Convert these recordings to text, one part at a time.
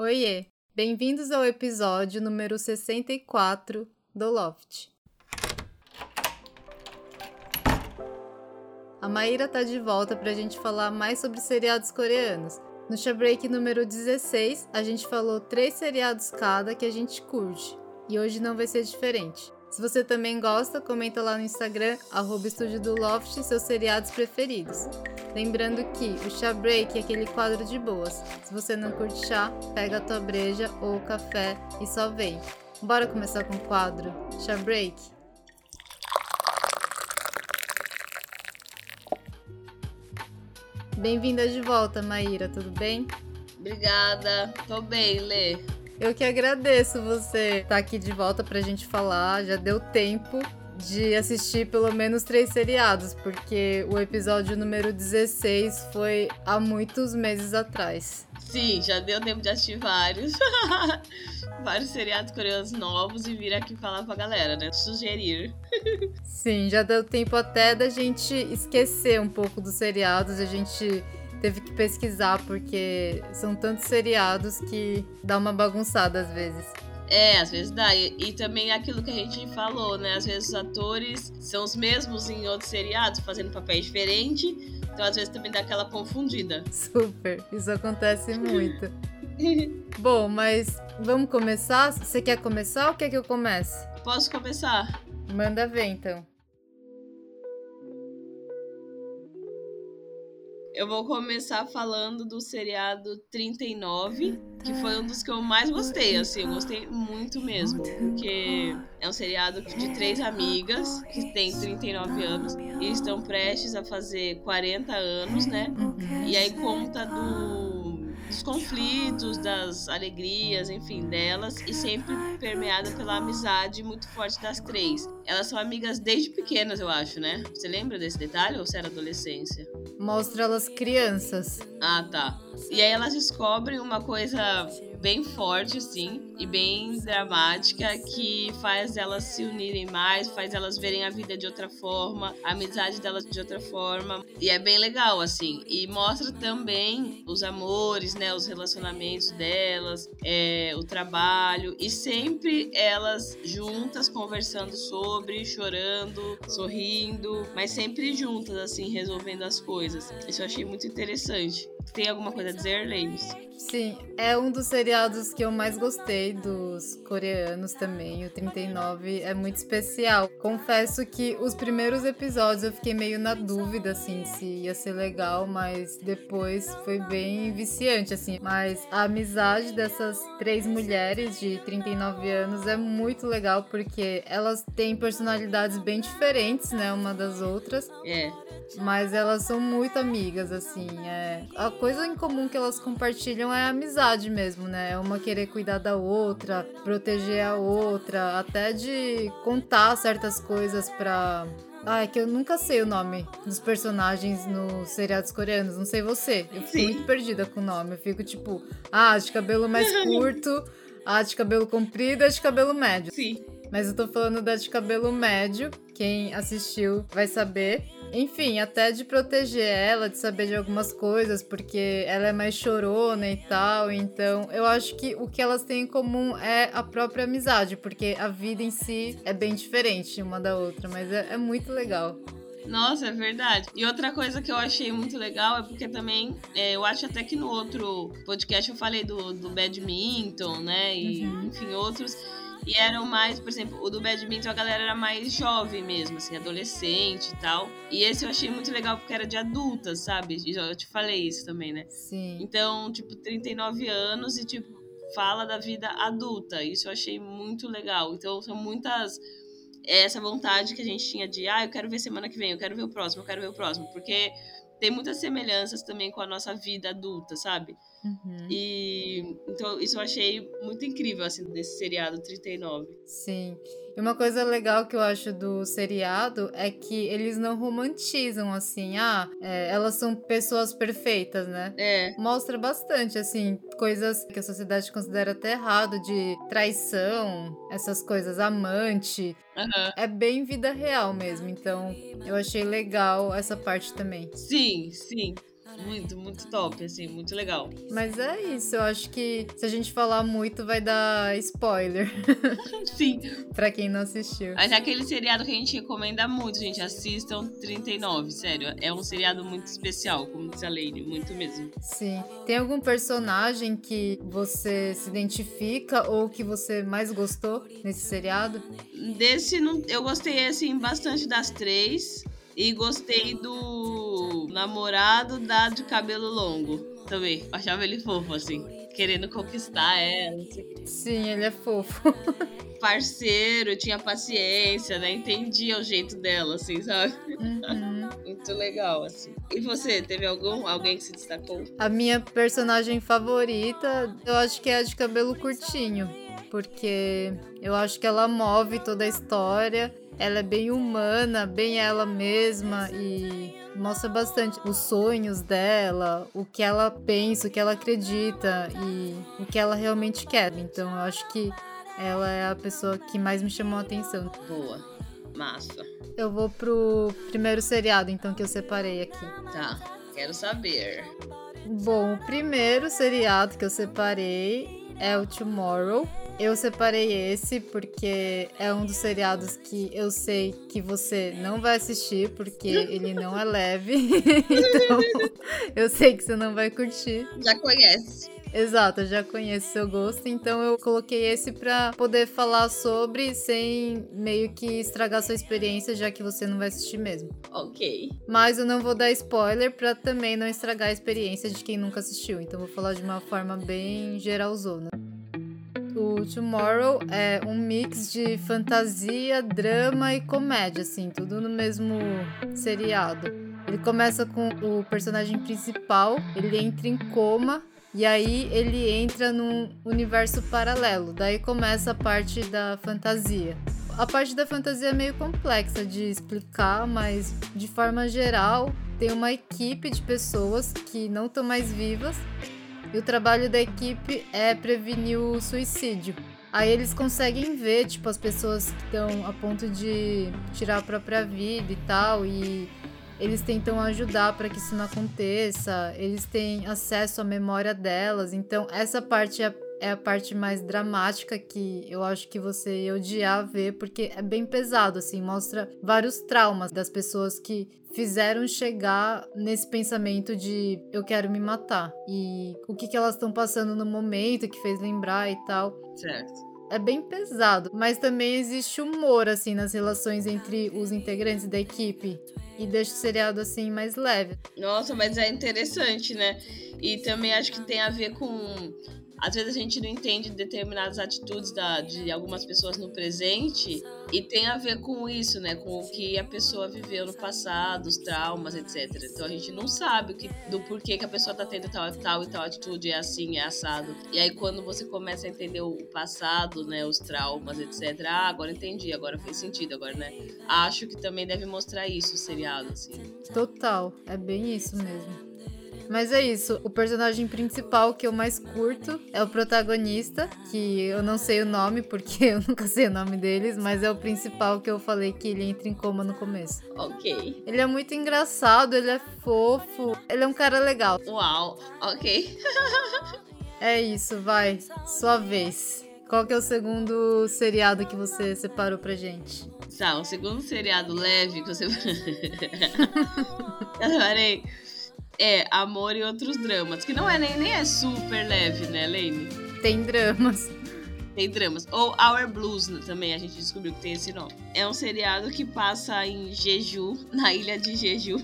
Oiê! Bem-vindos ao episódio número 64 do Loft. A Maíra tá de volta pra gente falar mais sobre seriados coreanos. No Shabreak número 16, a gente falou três seriados cada que a gente curte. E hoje não vai ser diferente. Se você também gosta, comenta lá no Instagram, arroba Estúdio do Loft, seus seriados preferidos. Lembrando que o chá break é aquele quadro de boas. Se você não curte chá, pega a tua breja ou café e só vem. Bora começar com o quadro chá break? Bem-vinda de volta, Maíra, tudo bem? Obrigada, tô bem, Lê. Eu que agradeço você estar tá aqui de volta pra gente falar. Já deu tempo de assistir pelo menos três seriados, porque o episódio número 16 foi há muitos meses atrás. Sim, já deu tempo de assistir vários. vários seriados coreanos novos e vir aqui falar pra galera, né? Sugerir. Sim, já deu tempo até da gente esquecer um pouco dos seriados, a gente teve que pesquisar, porque são tantos seriados que dá uma bagunçada às vezes. É, às vezes dá. E, e, também aquilo que a gente falou, né? Às vezes os atores são os mesmos em outros seriados, fazendo papéis diferentes. Então, às vezes, também dá aquela confundida. Super. Isso acontece muito. Bom, mas vamos começar? Você quer começar ou quer que eu comece? Posso começar? Manda ver, então. Eu vou começar falando do seriado 39, que foi um dos que eu mais gostei, assim, eu gostei muito mesmo, porque é um seriado de três amigas que têm 39 anos e estão prestes a fazer 40 anos, né? E aí conta do dos conflitos, das alegrias, enfim, delas, e sempre permeada pela amizade muito forte das três. Elas são amigas desde pequenas, eu acho, né? Você lembra desse detalhe ou se era adolescência? Mostra elas crianças. Ah, tá. E aí elas descobrem uma coisa bem forte, assim, e bem dramática, que faz elas se unirem mais, faz elas verem a vida de outra forma, a amizade delas de outra forma. E é bem legal, assim. E mostra também os amores, né? Os relacionamentos delas, é, o trabalho. E sempre elas juntas conversando sobre, chorando, sorrindo, mas sempre juntas, assim, resolvendo as coisas. Isso eu achei muito interessante. Tem alguma coisa a dizer, Ladies? Sim, é um dos seriados que eu mais gostei dos coreanos também. O 39 é muito especial. Confesso que os primeiros episódios eu fiquei meio na dúvida, assim, se ia ser legal, mas depois foi bem viciante, assim. Mas a amizade dessas três mulheres de 39 anos é muito legal porque elas têm personalidades bem diferentes, né, uma das outras. É. Mas elas são muito amigas, assim. É... Coisa em comum que elas compartilham é a amizade mesmo, né? É uma querer cuidar da outra, proteger a outra, até de contar certas coisas pra. Ah, é que eu nunca sei o nome dos personagens nos seriados coreanos. Não sei você. Eu fico Sim. muito perdida com o nome. Eu fico tipo, ah, de cabelo mais curto, ah, de cabelo comprido, a de cabelo médio. Sim. Mas eu tô falando da de cabelo médio. Quem assistiu vai saber. Enfim, até de proteger ela, de saber de algumas coisas, porque ela é mais chorona e tal. Então, eu acho que o que elas têm em comum é a própria amizade, porque a vida em si é bem diferente uma da outra, mas é, é muito legal. Nossa, é verdade. E outra coisa que eu achei muito legal é porque também, é, eu acho até que no outro podcast eu falei do, do badminton, né? E, uhum. enfim, outros e eram mais, por exemplo, o do badminton a galera era mais jovem mesmo, assim, adolescente e tal. E esse eu achei muito legal porque era de adultas, sabe? Eu te falei isso também, né? Sim. Então, tipo, 39 anos e, tipo, fala da vida adulta. Isso eu achei muito legal. Então, são muitas é essa vontade que a gente tinha de, ah, eu quero ver semana que vem, eu quero ver o próximo, eu quero ver o próximo, porque tem muitas semelhanças também com a nossa vida adulta, sabe? Uhum. E então isso eu achei muito incrível assim desse seriado 39. Sim. E uma coisa legal que eu acho do seriado é que eles não romantizam assim, ah, é, elas são pessoas perfeitas, né? É. Mostra bastante, assim, coisas que a sociedade considera até errado, de traição, essas coisas, amante. Uhum. É bem vida real mesmo. Então, eu achei legal essa parte também. Sim, sim. Muito, muito top, assim, muito legal. Mas é isso, eu acho que se a gente falar muito vai dar spoiler. Sim. pra quem não assistiu. Mas é aquele seriado que a gente recomenda muito, gente. Assistam 39, sério. É um seriado muito especial, como disse a Lane, muito mesmo. Sim. Tem algum personagem que você se identifica ou que você mais gostou nesse seriado? Desse, eu gostei, assim, bastante das três. E gostei do namorado da de cabelo longo também. Achava ele fofo, assim. Querendo conquistar ela. Sim, ele é fofo. Parceiro, tinha paciência, né? Entendia o jeito dela, assim, sabe? Uhum. Muito legal, assim. E você, teve algum, alguém que se destacou? A minha personagem favorita, eu acho que é a de cabelo curtinho. Porque eu acho que ela move toda a história ela é bem humana, bem ela mesma e mostra bastante os sonhos dela, o que ela pensa, o que ela acredita e o que ela realmente quer. Então eu acho que ela é a pessoa que mais me chamou a atenção. Boa. Massa. Eu vou pro primeiro seriado, então, que eu separei aqui. Tá, quero saber. Bom, o primeiro seriado que eu separei é o Tomorrow. Eu separei esse porque é um dos seriados que eu sei que você não vai assistir, porque ele não é leve. então, eu sei que você não vai curtir. Já conhece. Exato, eu já conheço seu gosto, então eu coloquei esse para poder falar sobre sem meio que estragar sua experiência, já que você não vai assistir mesmo. Ok. Mas eu não vou dar spoiler para também não estragar a experiência de quem nunca assistiu, então vou falar de uma forma bem geralzona. O Tomorrow é um mix de fantasia, drama e comédia, assim, tudo no mesmo seriado. Ele começa com o personagem principal, ele entra em coma e aí ele entra num universo paralelo. Daí começa a parte da fantasia. A parte da fantasia é meio complexa de explicar, mas de forma geral, tem uma equipe de pessoas que não estão mais vivas e o trabalho da equipe é prevenir o suicídio. Aí eles conseguem ver, tipo, as pessoas que estão a ponto de tirar a própria vida e tal, e eles tentam ajudar para que isso não aconteça, eles têm acesso à memória delas, então essa parte é é a parte mais dramática que eu acho que você ia odiar ver, porque é bem pesado, assim, mostra vários traumas das pessoas que fizeram chegar nesse pensamento de eu quero me matar e o que, que elas estão passando no momento que fez lembrar e tal. Certo. É bem pesado, mas também existe humor assim nas relações entre os integrantes da equipe e deixa o seriado assim mais leve. Nossa, mas é interessante, né? E também acho que tem a ver com às vezes a gente não entende determinadas atitudes da, de algumas pessoas no presente e tem a ver com isso, né? Com o que a pessoa viveu no passado, os traumas, etc. Então a gente não sabe que, do porquê que a pessoa tá tendo tal, tal e tal atitude, é assim, é assado. E aí quando você começa a entender o passado, né? Os traumas, etc. Ah, agora entendi, agora fez sentido, agora, né? Acho que também deve mostrar isso o seriado, assim. Total, é bem isso mesmo. Mas é isso. O personagem principal que eu mais curto é o protagonista, que eu não sei o nome porque eu nunca sei o nome deles, mas é o principal que eu falei que ele entra em coma no começo. Ok. Ele é muito engraçado, ele é fofo, ele é um cara legal. Uau, ok. é isso, vai. Sua vez. Qual que é o segundo seriado que você separou pra gente? Tá, o segundo seriado leve que você. eu separei é Amor e Outros Dramas, que não é nem, nem é super leve, né, Lane? Tem dramas. Tem dramas. Ou Our Blues né, também, a gente descobriu que tem esse nome. É um seriado que passa em Jeju, na ilha de Jeju.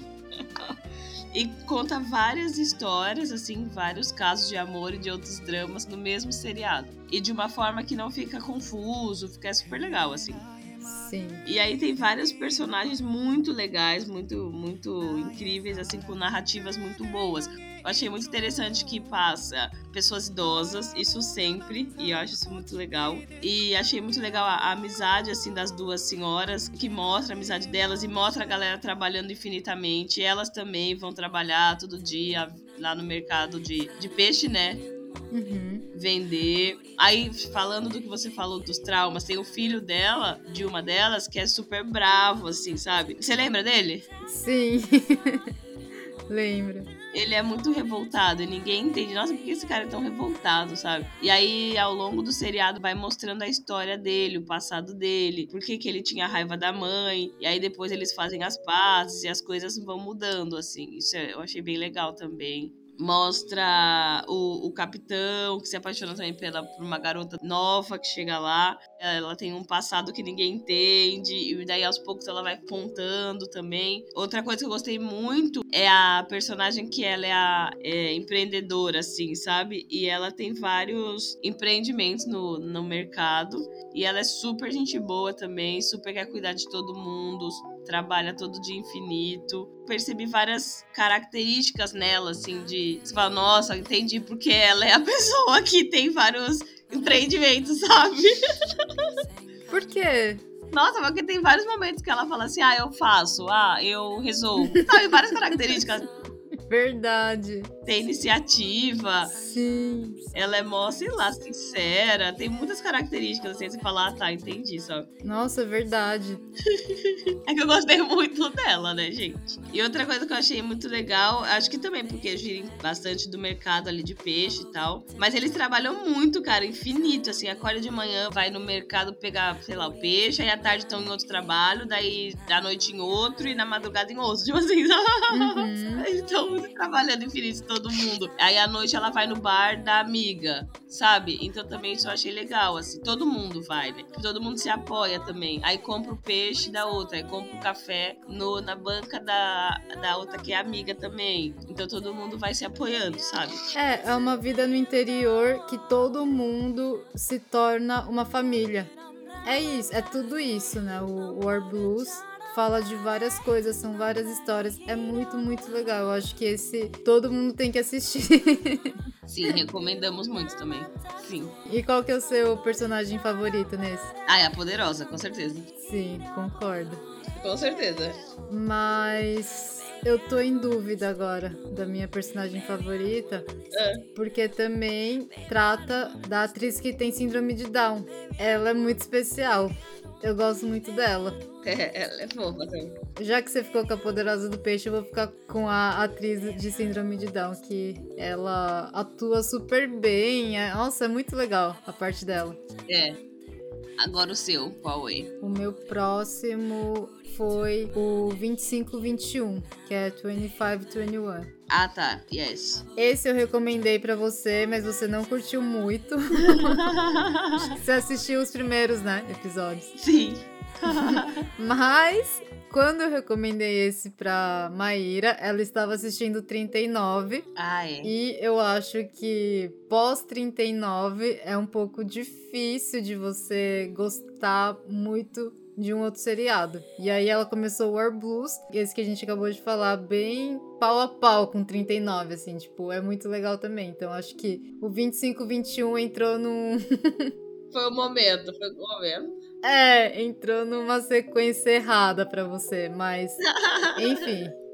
e conta várias histórias, assim, vários casos de amor e de outros dramas no mesmo seriado. E de uma forma que não fica confuso, fica super legal, assim. Sim. E aí tem vários personagens muito legais, muito, muito incríveis, assim, com narrativas muito boas. Eu achei muito interessante que passa pessoas idosas, isso sempre, e eu acho isso muito legal. E achei muito legal a, a, amizade, assim, das duas senhoras, que mostra a amizade delas e mostra a galera trabalhando infinitamente. Elas também vão trabalhar todo dia lá no mercado de, de peixe, né? Uhum. Vender. Aí, falando do que você falou dos traumas, tem o filho dela, de uma delas, que é super bravo, assim, sabe? Você lembra dele? Sim. Lembro. ele é muito revoltado e ninguém entende. Nossa, por que esse cara é tão revoltado, sabe? E aí, ao longo do seriado, vai mostrando a história dele, o passado dele, por que, que ele tinha raiva da mãe. E aí depois eles fazem as pazes e as coisas vão mudando, assim. Isso eu achei bem legal também mostra o, o capitão que se apaixona também pela, por uma garota nova que chega lá. Ela tem um passado que ninguém entende, e daí aos poucos ela vai contando também. Outra coisa que eu gostei muito é a personagem que ela é a é, empreendedora, assim, sabe? E ela tem vários empreendimentos no, no mercado. E ela é super gente boa também, super quer cuidar de todo mundo, trabalha todo dia infinito. Percebi várias características nela, assim, de. Você fala, nossa, entendi porque ela é a pessoa que tem vários empreendimentos, sabe? Por quê? Nossa, porque tem vários momentos que ela fala assim: ah, eu faço, ah, eu resolvo. Sabe, várias características Verdade. Tem iniciativa. Sim. Ela é mó, sei lá, sincera. Tem muitas características assim, você falar, ah, tá, entendi, só. Nossa, é verdade. é que eu gostei muito dela, né, gente? E outra coisa que eu achei muito legal, acho que também porque gira bastante do mercado ali de peixe e tal. Mas eles trabalham muito, cara, infinito. Assim, acorda de manhã, vai no mercado pegar, sei lá, o peixe, aí à tarde estão em outro trabalho, daí à noite em outro e na madrugada em outro. Tipo assim, uhum. então trabalhando infinito todo mundo. Aí à noite ela vai no bar da amiga, sabe? Então também isso eu achei legal, assim. Todo mundo vai, né? Todo mundo se apoia também. Aí compra o peixe da outra, aí compra o café no, na banca da, da outra que é amiga também. Então todo mundo vai se apoiando, sabe? É, é uma vida no interior que todo mundo se torna uma família. É isso, é tudo isso, né? O War Blues fala de várias coisas, são várias histórias. É muito, muito legal. Eu acho que esse todo mundo tem que assistir. Sim, recomendamos muito também. Sim. E qual que é o seu personagem favorito nesse? Ah, é a Poderosa, com certeza. Sim, concordo. Com certeza. Mas eu tô em dúvida agora da minha personagem favorita, é. porque também trata da atriz que tem síndrome de Down. Ela é muito especial. Eu gosto muito dela. É, ela é fofa também. Já que você ficou com a Poderosa do Peixe, eu vou ficar com a atriz de Síndrome de Down, que ela atua super bem. É, nossa, é muito legal a parte dela. É. Agora o seu, qual é? O meu próximo foi o 2521, que é 2521. Ah, tá. Yes. Esse eu recomendei para você, mas você não curtiu muito. você assistiu os primeiros, né, episódios. Sim. mas quando eu recomendei esse pra Maíra, ela estava assistindo 39. Ah, é. E eu acho que pós 39 é um pouco difícil de você gostar muito de um outro seriado. E aí ela começou o War Blues, esse que a gente acabou de falar, bem pau a pau com 39, assim, tipo, é muito legal também. Então acho que o 25-21 entrou num. foi o momento, foi o momento. É, entrou numa sequência errada para você, mas enfim.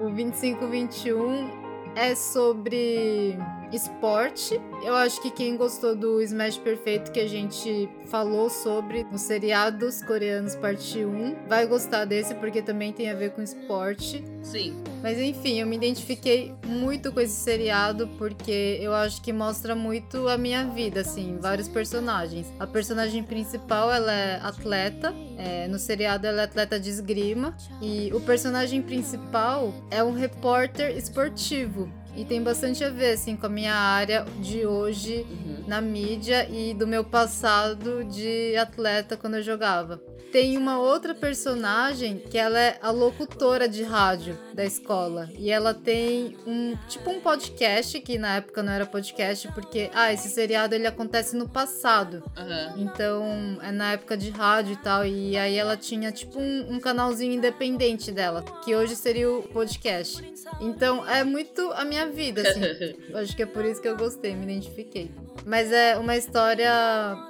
O 25-21 é sobre esporte. Eu acho que quem gostou do Smash Perfeito que a gente falou sobre nos seriados coreanos parte 1 vai gostar desse porque também tem a ver com esporte. Sim. Mas enfim, eu me identifiquei muito com esse seriado porque eu acho que mostra muito a minha vida, assim, vários personagens. A personagem principal, ela é atleta, é, no seriado ela é atleta de esgrima e o personagem principal é um repórter esportivo. E tem bastante a ver, assim, com a minha área de hoje uhum. na mídia e do meu passado de atleta quando eu jogava. Tem uma outra personagem que ela é a locutora de rádio da escola. E ela tem um tipo um podcast, que na época não era podcast, porque ah, esse seriado ele acontece no passado. Uhum. Então é na época de rádio e tal. E aí ela tinha tipo um, um canalzinho independente dela, que hoje seria o podcast. Então é muito a minha vida, assim. Acho que é por isso que eu gostei, me identifiquei. Mas é uma história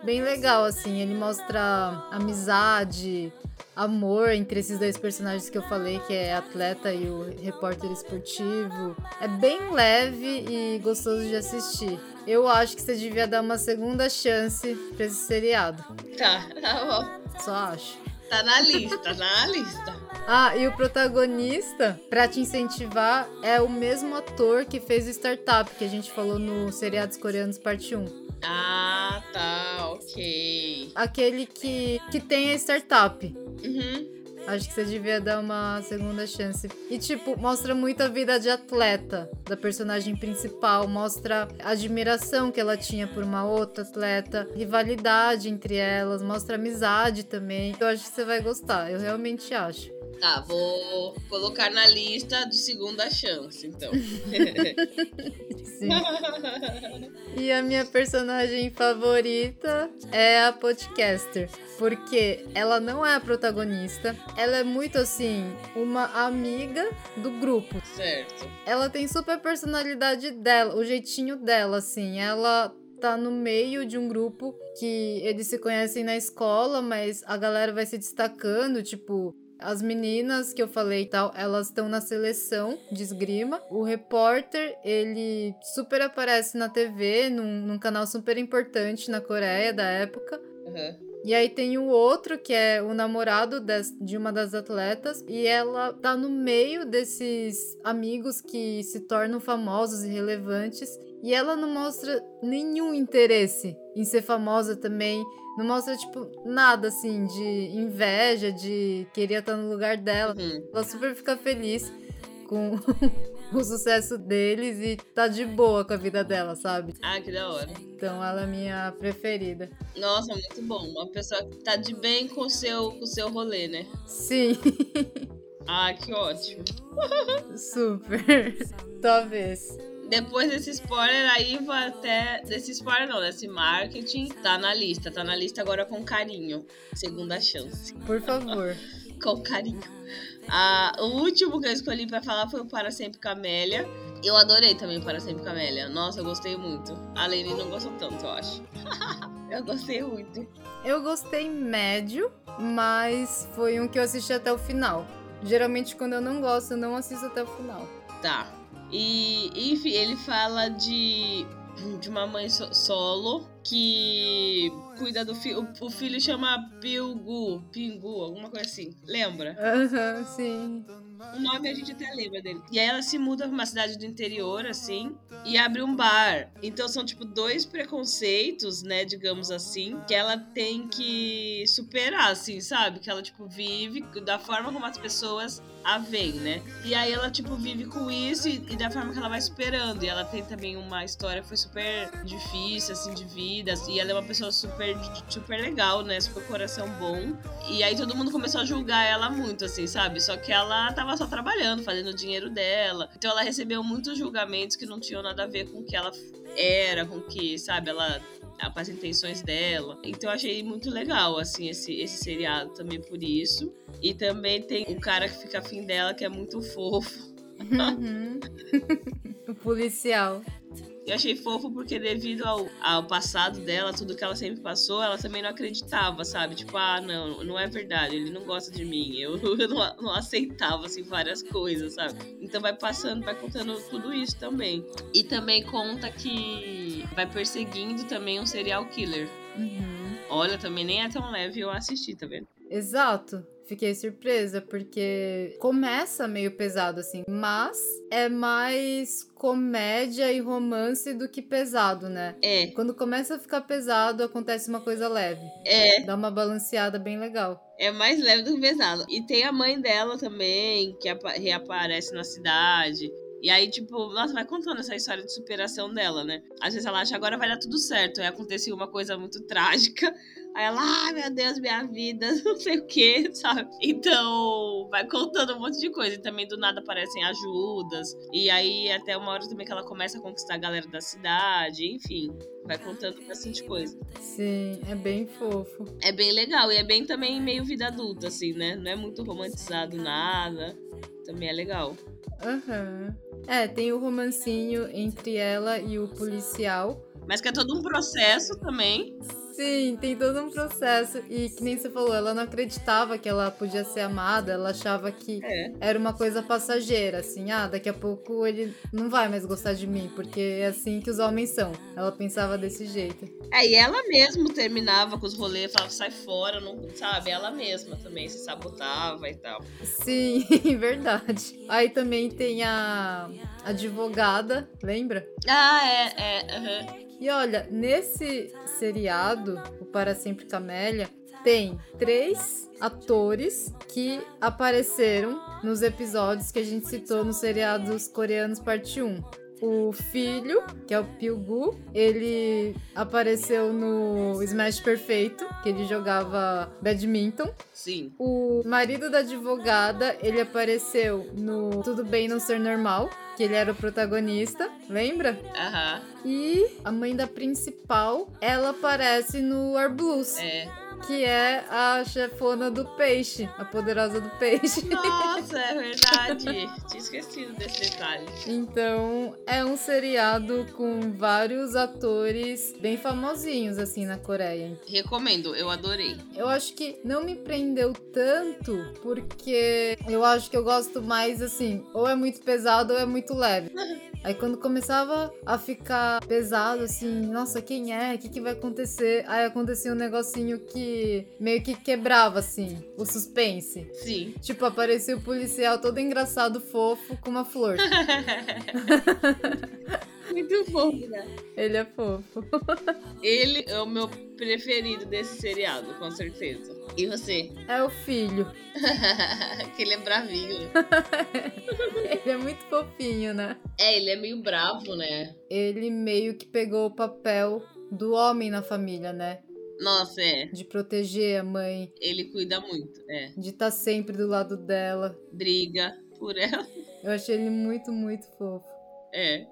bem legal, assim. Ele mostra amizade, amor entre esses dois personagens que eu falei, que é atleta e o repórter esportivo. É bem leve e gostoso de assistir. Eu acho que você devia dar uma segunda chance pra esse seriado. Tá, tá bom. Só acho. Tá na lista, tá na lista. Ah, e o protagonista, pra te incentivar, é o mesmo ator que fez o Startup, que a gente falou no Seriados Coreanos Parte 1. Ah, tá, ok. Aquele que, que tem a startup. Uhum. Acho que você devia dar uma segunda chance. E, tipo, mostra muito a vida de atleta da personagem principal. Mostra a admiração que ela tinha por uma outra atleta, rivalidade entre elas, mostra amizade também. Eu acho que você vai gostar, eu realmente acho. Tá, vou colocar na lista de segunda chance, então. Sim. E a minha personagem favorita é a podcaster, porque ela não é a protagonista, ela é muito assim, uma amiga do grupo. Certo. Ela tem super personalidade dela, o jeitinho dela, assim. Ela tá no meio de um grupo que eles se conhecem na escola, mas a galera vai se destacando, tipo, as meninas que eu falei e tal, elas estão na seleção de esgrima. O repórter, ele super aparece na TV, num, num canal super importante na Coreia da época. Uhum. E aí tem o outro, que é o namorado de uma das atletas, e ela tá no meio desses amigos que se tornam famosos e relevantes, e ela não mostra nenhum interesse em ser famosa também. Não mostra, tipo, nada assim de inveja, de querer estar no lugar dela. Uhum. Ela super fica feliz com o sucesso deles e tá de boa com a vida dela, sabe? Ah, que da hora. Então ela é minha preferida. Nossa, muito bom. Uma pessoa que tá de bem com o seu, com o seu rolê, né? Sim, Ah, que ótimo. super. Talvez. Depois desse spoiler aí, vou até. Desse spoiler não, desse marketing, tá na lista. Tá na lista agora com carinho. Segunda chance. Por favor. Com carinho. Ah, o último que eu escolhi pra falar foi o Para Sempre Camélia. Eu adorei também o Para Sempre Camélia. Nossa, eu gostei muito. A Lene não gostou tanto, eu acho. eu gostei muito. Eu gostei médio, mas foi um que eu assisti até o final. Geralmente, quando eu não gosto, eu não assisto até o final. Tá. E, enfim, ele fala de, de uma mãe so- solo que cuida do filho. O filho chama Pilgu, Pingu, alguma coisa assim. Lembra? Aham, sim. O nome a gente até lembra dele. E aí ela se muda pra uma cidade do interior, assim, e abre um bar. Então são, tipo, dois preconceitos, né, digamos assim, que ela tem que superar, assim, sabe? Que ela, tipo, vive da forma como as pessoas a veem, né? E aí ela, tipo, vive com isso e, e da forma que ela vai superando. E ela tem também uma história que foi super difícil, assim, de vida. E ela é uma pessoa super, super legal, né? Super coração bom. E aí todo mundo começou a julgar ela muito, assim, sabe? Só que ela tava só trabalhando, fazendo o dinheiro dela. Então ela recebeu muitos julgamentos que não tinham nada a ver com o que ela era, com o que, sabe, ela. Com as intenções dela. Então achei muito legal, assim, esse, esse seriado também por isso. E também tem o cara que fica afim dela, que é muito fofo. Uhum. o policial. Eu achei fofo porque devido ao, ao passado dela, tudo que ela sempre passou, ela também não acreditava, sabe? Tipo, ah, não, não é verdade, ele não gosta de mim. Eu, eu não, não aceitava, assim, várias coisas, sabe? Então vai passando, vai contando tudo isso também. E também conta que vai perseguindo também um serial killer. Uhum. Olha, também nem é tão leve eu assisti, tá vendo? Exato. Fiquei surpresa, porque começa meio pesado, assim, mas é mais comédia e romance do que pesado, né? É, Quando começa a ficar pesado, acontece uma coisa leve. é. Dá uma balanceada bem legal. É mais leve do que pesado. E tem a mãe dela também, que apa- reaparece na cidade. E aí, tipo, nossa, vai contando essa história de superação dela, né? Às vezes ela acha agora vai dar tudo certo. Aí acontecia uma coisa muito trágica. Aí ela, ai meu Deus, minha vida, não sei o que, sabe? Então, vai contando um monte de coisa. E também do nada aparecem ajudas. E aí, até uma hora também que ela começa a conquistar a galera da cidade. Enfim, vai contando bastante coisa. Sim, é bem fofo. É bem legal e é bem também meio vida adulta, assim, né? Não é muito romantizado nada. Também é legal. Aham. É, tem o romancinho entre ela e o policial. Mas que é todo um processo também. Sim, tem todo um processo. E que nem você falou, ela não acreditava que ela podia ser amada, ela achava que É. era uma coisa passageira, assim, ah, daqui a pouco ele não vai mais gostar de mim, porque é assim que os homens são. Ela pensava desse jeito. É, e ela mesma terminava com os rolês, falava, sai fora, não, sabe? Ela mesma também se sabotava e tal. Sim, verdade. Aí também tem a advogada, lembra? Ah, é, é, aham. E olha, nesse seriado, o Para Sempre Camélia, tem três atores que apareceram nos episódios que a gente citou nos seriados coreanos parte 1. O filho, que é o Pilgu, ele apareceu no Smash Perfeito, que ele jogava badminton. Sim. O marido da advogada, ele apareceu no Tudo Bem Não Ser Normal, que ele era o protagonista, lembra? Aham. E a mãe da principal, ela aparece no War Blues, É. que é a chefona do peixe, a poderosa do peixe. Nossa, é verdade. Tinha esquecido desse detalhe. Então, é um seriado com vários atores bem famosinhos assim na Coreia. Recomendo, eu adorei. Eu acho que não me prendeu tanto porque eu acho que eu gosto mais assim, ou é muito pesado ou é muito leve. Aí quando começava a ficar pesado, assim, nossa, quem é? O que, que vai acontecer? Aí acontecia um negocinho que meio que quebrava, assim, o suspense. Sim. Tipo, aparecia o policial todo engraçado, fofo, com uma flor. Muito fofo, né? Ele é fofo. Ele é o meu preferido desse seriado, com certeza. E você? É o filho. que ele é bravinho. Ele é muito fofinho, né? É, ele é meio bravo, né? Ele meio que pegou o papel do homem na família, né? Nossa, é. De proteger a mãe, Ele cuida muito, é. de estar sempre do lado dela. Briga por ela. Eu achei ele muito, muito fofo. É.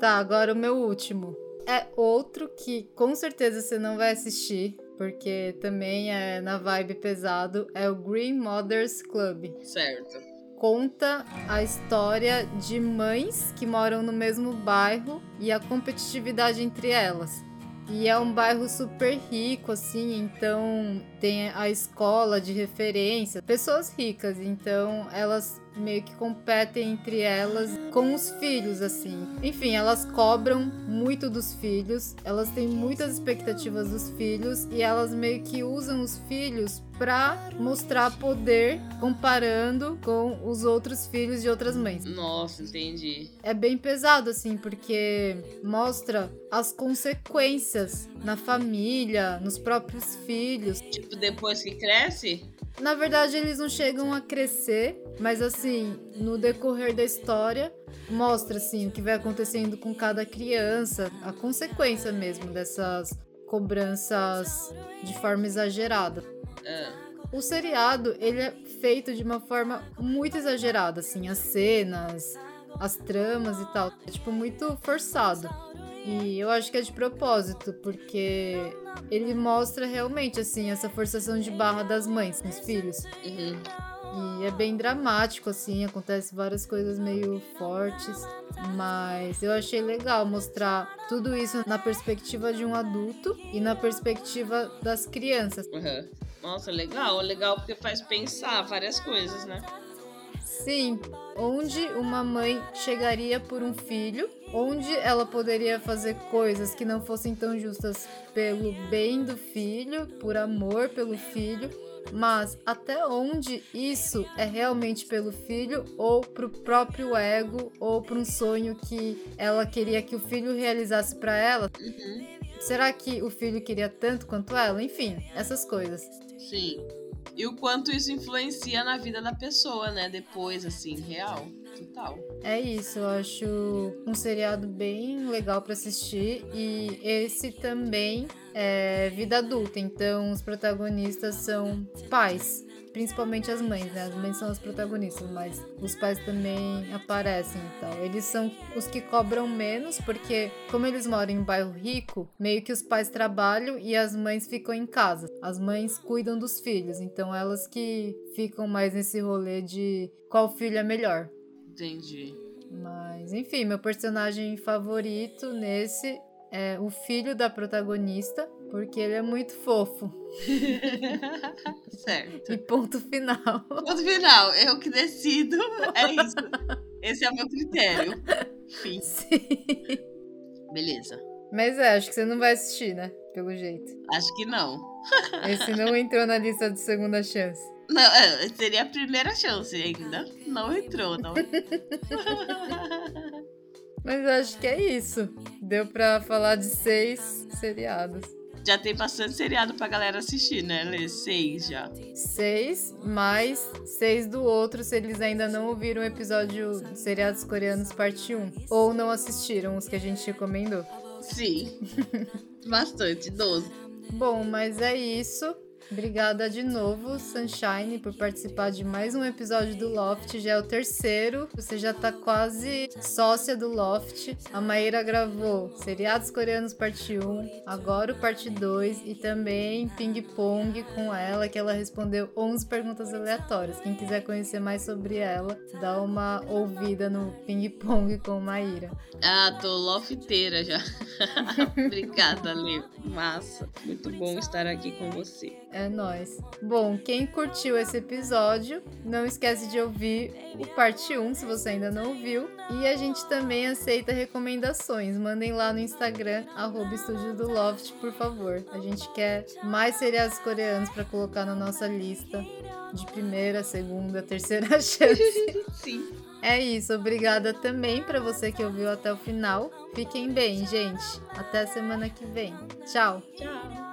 Tá, agora o meu último. É outro que com certeza você não vai assistir, porque também é na vibe pesado. É o Green Mothers Club. certo. Conta a história de mães que moram no mesmo bairro e a competitividade entre elas. E é um bairro super rico, assim, então tem a escola de referência, pessoas ricas, então elas meio que competem entre elas com os filhos, assim. Enfim, elas cobram muito dos filhos, elas têm muitas expectativas dos filhos e elas meio que usam os filhos pra mostrar poder comparando com os outros filhos de outras mães. Nossa, entendi. É bem pesado, assim, porque mostra as consequências na família, nos próprios filhos. Tipo, depois que cresce? Na verdade, eles não chegam a crescer, mas assim, no decorrer da história, mostra assim o que vai acontecendo com cada criança, a consequência mesmo dessas cobranças de forma exagerada. Ah, O seriado, ele é feito de uma forma muito exagerada, assim, as cenas, as tramas e tal. É, tipo, muito forçado. E eu acho que é de propósito, porque ele mostra realmente, assim, essa forçação de barra das mães nos filhos. uhum. E é bem dramático, assim, acontece várias coisas meio fortes. Mas eu achei legal mostrar tudo isso na perspectiva de um adulto e na perspectiva das crianças. Uhum. Nossa, legal, legal porque faz pensar várias coisas, né? Sim, onde uma mãe chegaria por um filho, onde ela poderia fazer coisas que não fossem tão justas pelo bem do filho, por amor pelo filho, mas até onde isso é realmente pelo filho ou pro próprio ego ou para um sonho que ela queria que o filho realizasse para ela? Uhum. Será que o filho queria tanto quanto ela? Enfim, essas coisas. Sim. E o quanto isso influencia na vida da pessoa, né? Depois, assim, real. Total. É isso, eu acho um seriado bem legal pra assistir e esse também é vida adulta, então os protagonistas são pais, principalmente as mães, né? As mães são as protagonistas, mas os pais também aparecem e tal. Eles são os que cobram menos porque como eles moram em um bairro rico, meio que os pais trabalham e as mães ficam em casa. As mães cuidam dos filhos, então elas que ficam mais nesse rolê de qual filho é melhor. Entendi. Mas, enfim, meu personagem favorito nesse é o filho da protagonista, Porque ele é muito fofo. certo. E ponto final. Ponto final. Eu que decido. É isso. Esse é o meu critério. Fim. Sim. Beleza. Mas é, acho que você não vai assistir, né? Pelo jeito. Acho que não. Esse não entrou na lista de segunda chance. Não, é, seria a primeira chance ainda. Não entrou, não. Mas acho que é isso. Deu pra falar de seis seriados. Já tem bastante seriado pra galera assistir, né, Lê? Seis já. Seis, mais seis do outro se eles ainda não ouviram o episódio de Seriados Coreanos Parte 1. Ou não assistiram os que a gente recomendou. Sim. bastante, doze. Bom, mas é isso. Obrigada de novo, Sunshine, por participar de mais um episódio do Loft. Já é o terceiro. Você já tá quase sócia do Loft. A Maíra gravou Seriados Coreanos Parte 1, agora o Parte 2 e também Ping Pong com ela, que ela respondeu 11 perguntas aleatórias. Quem quiser conhecer mais sobre ela, dá uma ouvida no Ping Pong com Maíra. Ah, tô lofteira já. Obrigada, Lê. Massa. Muito bom estar aqui com você. É nóis. Bom, quem curtiu esse episódio, não esquece de ouvir o parte 1, se você ainda não ouviu. E a gente também aceita recomendações. Mandem lá no Instagram, arroba Estúdio do Loft, por favor. A gente quer mais seriados coreanos para colocar na nossa lista de primeira, segunda, terceira chance. Sim. É isso, obrigada também para você que ouviu até o final. Fiquem bem, gente. Até semana que vem. Tchau. Tchau.